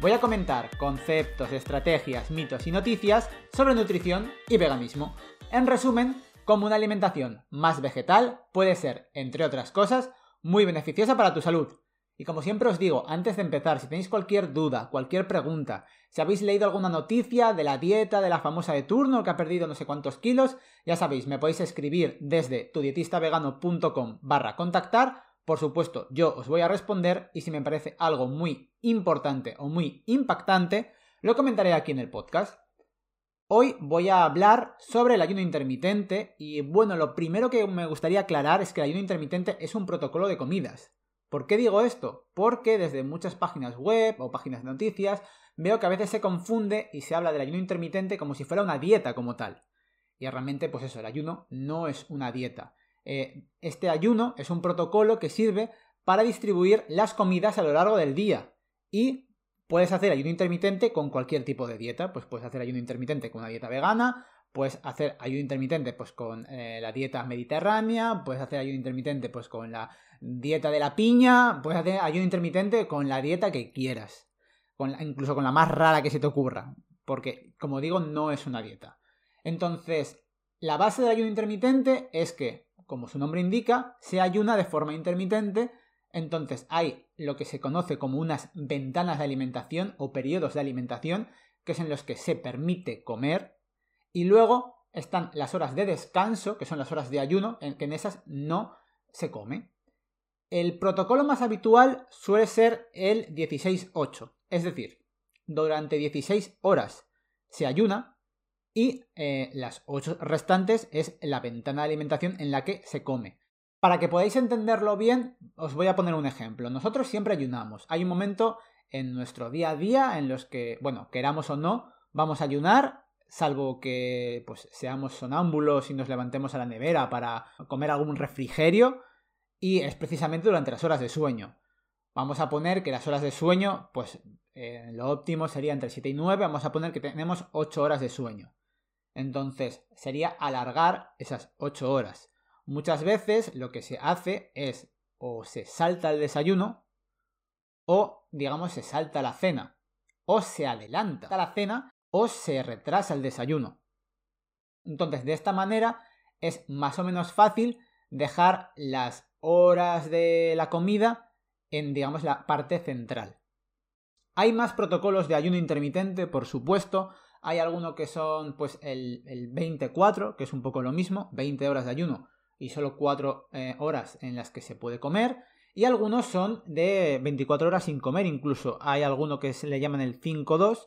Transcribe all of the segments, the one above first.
voy a comentar conceptos, estrategias, mitos y noticias sobre nutrición y veganismo. En resumen, cómo una alimentación más vegetal puede ser, entre otras cosas, muy beneficiosa para tu salud. Y como siempre os digo, antes de empezar, si tenéis cualquier duda, cualquier pregunta, si habéis leído alguna noticia de la dieta de la famosa de turno que ha perdido no sé cuántos kilos, ya sabéis, me podéis escribir desde tudietistavegano.com barra contactar por supuesto, yo os voy a responder y si me parece algo muy importante o muy impactante, lo comentaré aquí en el podcast. Hoy voy a hablar sobre el ayuno intermitente y bueno, lo primero que me gustaría aclarar es que el ayuno intermitente es un protocolo de comidas. ¿Por qué digo esto? Porque desde muchas páginas web o páginas de noticias veo que a veces se confunde y se habla del ayuno intermitente como si fuera una dieta como tal. Y realmente, pues eso, el ayuno no es una dieta. Eh, este ayuno es un protocolo que sirve para distribuir las comidas a lo largo del día y puedes hacer ayuno intermitente con cualquier tipo de dieta, pues puedes hacer ayuno intermitente con una dieta vegana, puedes hacer ayuno intermitente pues con eh, la dieta mediterránea, puedes hacer ayuno intermitente pues con la dieta de la piña, puedes hacer ayuno intermitente con la dieta que quieras, incluso con la más rara que se te ocurra, porque como digo no es una dieta. Entonces, la base del ayuno intermitente es que como su nombre indica, se ayuna de forma intermitente, entonces hay lo que se conoce como unas ventanas de alimentación o periodos de alimentación, que es en los que se permite comer, y luego están las horas de descanso, que son las horas de ayuno, en que en esas no se come. El protocolo más habitual suele ser el 16-8, es decir, durante 16 horas se ayuna y eh, las ocho restantes es la ventana de alimentación en la que se come. Para que podáis entenderlo bien, os voy a poner un ejemplo. Nosotros siempre ayunamos. Hay un momento en nuestro día a día en los que, bueno, queramos o no, vamos a ayunar, salvo que pues seamos sonámbulos y nos levantemos a la nevera para comer algún refrigerio, y es precisamente durante las horas de sueño. Vamos a poner que las horas de sueño, pues eh, lo óptimo sería entre 7 y 9, vamos a poner que tenemos 8 horas de sueño. Entonces, sería alargar esas 8 horas. Muchas veces lo que se hace es o se salta el desayuno o, digamos, se salta la cena. O se adelanta la cena o se retrasa el desayuno. Entonces, de esta manera es más o menos fácil dejar las horas de la comida en, digamos, la parte central. Hay más protocolos de ayuno intermitente, por supuesto, hay algunos que son pues el, el 24, que es un poco lo mismo, 20 horas de ayuno y solo 4 eh, horas en las que se puede comer. Y algunos son de 24 horas sin comer, incluso hay alguno que se le llaman el 5-2,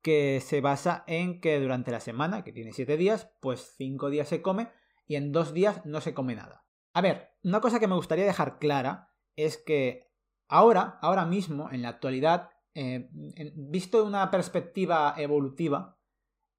que se basa en que durante la semana, que tiene 7 días, pues 5 días se come y en 2 días no se come nada. A ver, una cosa que me gustaría dejar clara es que ahora, ahora mismo, en la actualidad, eh, visto de una perspectiva evolutiva,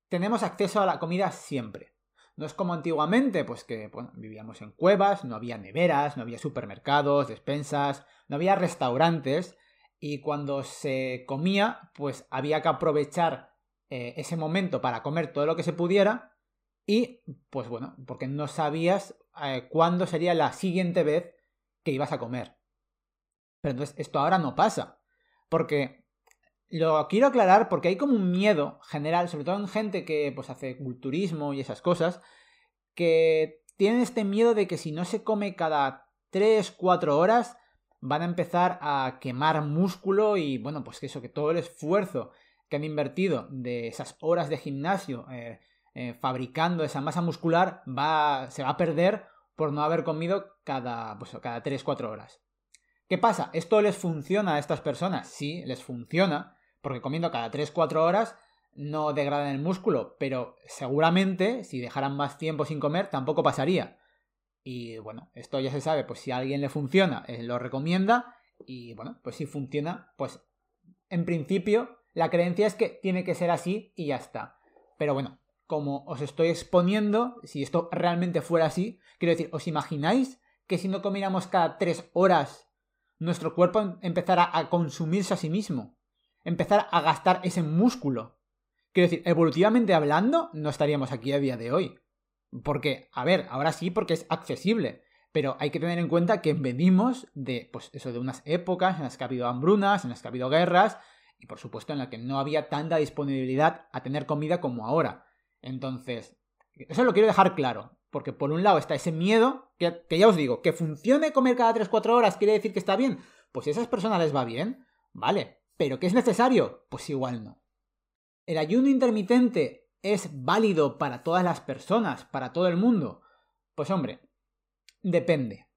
tenemos acceso a la comida siempre. No es como antiguamente, pues que vivíamos en cuevas, no había neveras, no había supermercados, despensas, no había restaurantes, y cuando se comía, pues había que aprovechar eh, ese momento para comer todo lo que se pudiera, y pues bueno, porque no sabías eh, cuándo sería la siguiente vez que ibas a comer. Pero entonces esto ahora no pasa, porque lo quiero aclarar porque hay como un miedo general, sobre todo en gente que pues hace culturismo y esas cosas, que tienen este miedo de que si no se come cada 3, 4 horas, van a empezar a quemar músculo y bueno, pues que eso, que todo el esfuerzo que han invertido de esas horas de gimnasio eh, eh, fabricando esa masa muscular va, se va a perder por no haber comido cada, pues, cada 3, 4 horas. ¿Qué pasa? ¿Esto les funciona a estas personas? Sí, les funciona, porque comiendo cada 3-4 horas no degradan el músculo, pero seguramente si dejaran más tiempo sin comer tampoco pasaría. Y bueno, esto ya se sabe, pues si a alguien le funciona, eh, lo recomienda y bueno, pues si funciona, pues en principio la creencia es que tiene que ser así y ya está. Pero bueno, como os estoy exponiendo, si esto realmente fuera así, quiero decir, ¿os imagináis que si no comiéramos cada tres horas, nuestro cuerpo em-, empezara a consumirse a sí mismo? Empezar a gastar ese músculo. Quiero decir, evolutivamente hablando, no estaríamos aquí a día de hoy. Porque, a ver, ahora sí porque es accesible. Pero hay que tener en cuenta que venimos de, pues eso, de unas épocas en las que ha habido hambrunas, en las que ha habido guerras, y por supuesto en las que no había tanta disponibilidad a tener comida como ahora. Entonces, eso lo quiero dejar claro. Porque por un lado está ese miedo, que, ya os digo, que funcione comer cada 3-4 horas quiere decir que está bien. Pues si a esas personas les va bien, vale. Pero que es necesario, pues igual no. El ayuno intermitente es válido para todas las personas, para todo el mundo. Pues hombre, depende.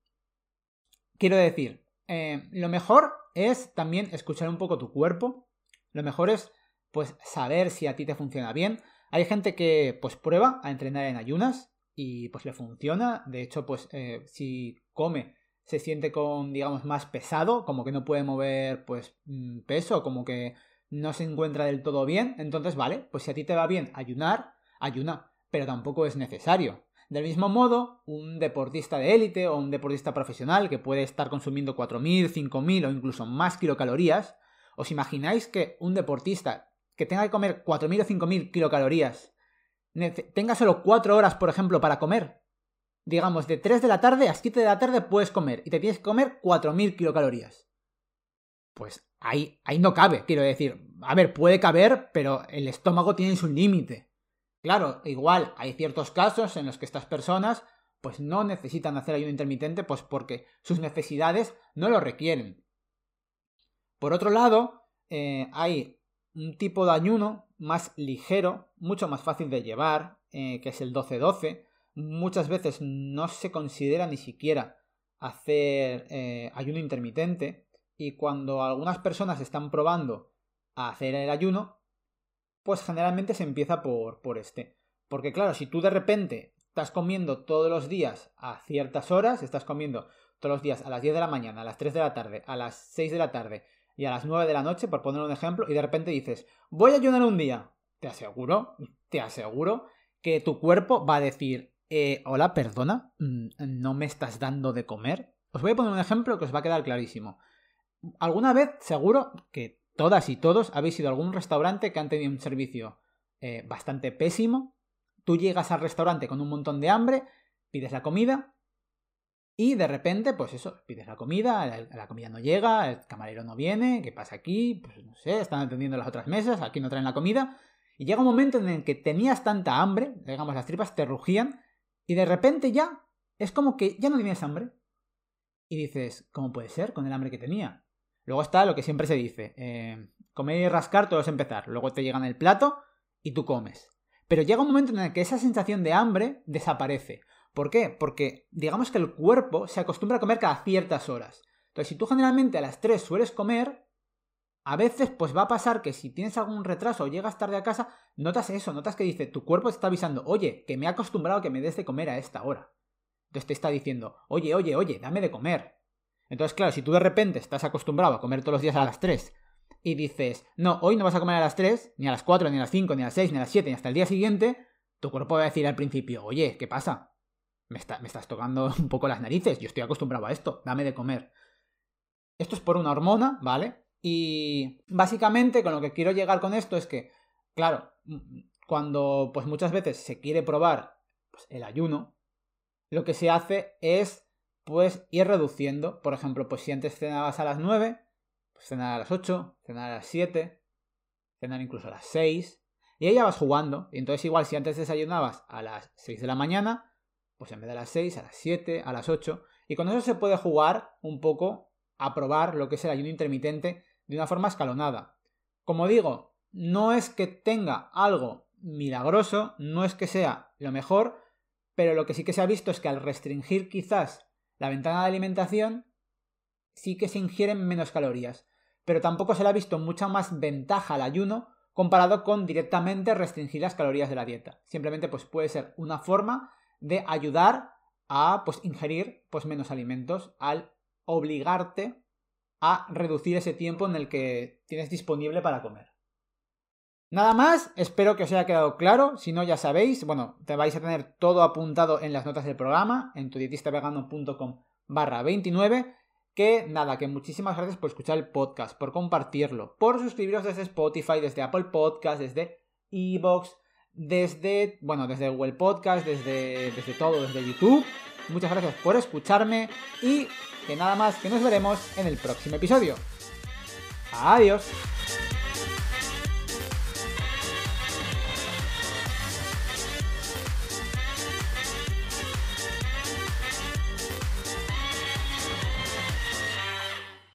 Quiero decir, eh, lo mejor es también escuchar un poco tu cuerpo. Lo mejor es, pues, saber si a ti te funciona bien. Hay gente que, pues, prueba a entrenar en ayunas y, pues, le funciona. De hecho, pues, eh, si come, se siente con, digamos, más pesado, como que no puede mover, pues, mm, peso, como que no se encuentra del todo bien. Entonces, vale, pues si a ti te va bien ayunar, ayuna, pero tampoco es necesario. Del mismo modo, un deportista de élite o un deportista profesional que puede estar consumiendo 4.000, 5.000 o incluso más kilocalorías, ¿os imagináis que un deportista que tenga que comer 4.000 o 5.000 kilocalorías tenga solo 4 horas, por ejemplo, para comer? Digamos, de 3 de la tarde a 7 de la tarde puedes comer y te tienes que comer 4.000 kilocalorías. Pues ahí, ahí no cabe, quiero decir. A ver, puede caber, pero el estómago tiene su límite. Claro, igual hay ciertos casos en los que estas personas pues no necesitan hacer ayuno intermitente pues porque sus necesidades no lo requieren. Por otro lado, eh, hay un tipo de ayuno más ligero, mucho más fácil de llevar, eh, que es el 12-12. Muchas veces no se considera ni siquiera hacer eh, ayuno intermitente y cuando algunas personas están probando a hacer el ayuno, pues generalmente se empieza por, por este. Porque claro, si tú de repente estás comiendo todos los días a ciertas horas, estás comiendo todos los días a las 10 de la mañana, a las 3 de la tarde, a las 6 de la tarde y a las 9 de la noche, por poner un ejemplo, y de repente dices, voy a ayunar un día, te aseguro, te aseguro que tu cuerpo va a decir, eh, hola, perdona, mm, ¿no me estás dando de comer? Os voy a poner un ejemplo que os va a quedar clarísimo. Alguna vez, seguro que todas y todos habéis ido a algún restaurante que han tenido un servicio eh, bastante pésimo. Tú llegas al restaurante con un montón de hambre, pides la comida y de repente, pues eso, pides la comida, la, comida no llega, el camarero no viene, ¿qué pasa aquí? Pues no sé, están atendiendo las otras mesas, aquí no traen la comida. Y llega un momento en el que tenías tanta hambre, digamos, las tripas te rugían, y de repente ya es como que ya no tienes hambre. Y dices, ¿cómo puede ser con el hambre que tenía? Luego está lo que siempre se dice, eh, comer y rascar todo es empezar. Luego te llegan el plato y tú comes. Pero llega un momento en el que esa sensación de hambre desaparece. ¿Por qué? Porque digamos que el cuerpo se acostumbra a comer cada ciertas horas. Entonces, si tú generalmente a las 3 sueles comer, a veces pues va a pasar que si tienes algún retraso o llegas tarde a casa, notas eso, notas que dice, tu cuerpo te está avisando, oye, que me he acostumbrado a que me des de comer a esta hora. Entonces te está diciendo, oye, oye, oye, dame de comer. Entonces, claro, si tú de repente estás acostumbrado a comer todos los días a las 3 y dices, no, hoy no vas a comer a las 3, ni a las 4, ni a las 5, ni a las 6, ni a las 7, ni hasta el día siguiente, tu cuerpo va a decir al principio, oye, ¿qué pasa? Me, me estás tocando un poco las narices, yo estoy acostumbrado a esto, dame de comer. Esto es por una hormona, ¿vale? Y básicamente con lo que quiero llegar con esto es que, claro, cuando pues muchas veces se quiere probar pues, el ayuno, lo que se hace es pues ir reduciendo. Por ejemplo, pues si antes cenabas a las 9, pues cenar a las 8, cenar a las 7, cenar incluso a las 6. Y ahí ya vas jugando. Y entonces igual si antes desayunabas a las 6 de la mañana, pues en vez de a las 6, a las 7, a las 8. Y con eso se puede jugar un poco a probar lo que es el ayuno intermitente de una forma escalonada. Como digo, no es que tenga algo milagroso, no es que sea lo mejor, pero lo que sí que se ha visto es que al restringir quizás la ventana de alimentación sí que se ingieren menos calorías, pero tampoco se le ha visto mucha más ventaja al ayuno comparado con directamente restringir las calorías de la dieta. Simplemente pues puede ser una forma de ayudar a pues ingerir pues menos alimentos al obligarte a reducir ese tiempo en el que tienes disponible para comer. Nada más, espero que os haya quedado claro. Si no, ya sabéis, bueno, te vais a tener todo apuntado en las notas del programa, en tudietistavegano.com barra 29. Que nada, que muchísimas gracias por escuchar el podcast, por compartirlo, por suscribiros desde Spotify, desde Apple Podcast, desde Evox, desde, bueno, desde Google Podcast, desde, desde todo, desde YouTube. Muchas gracias por escucharme y que nada más, que nos veremos en el próximo episodio. Adiós.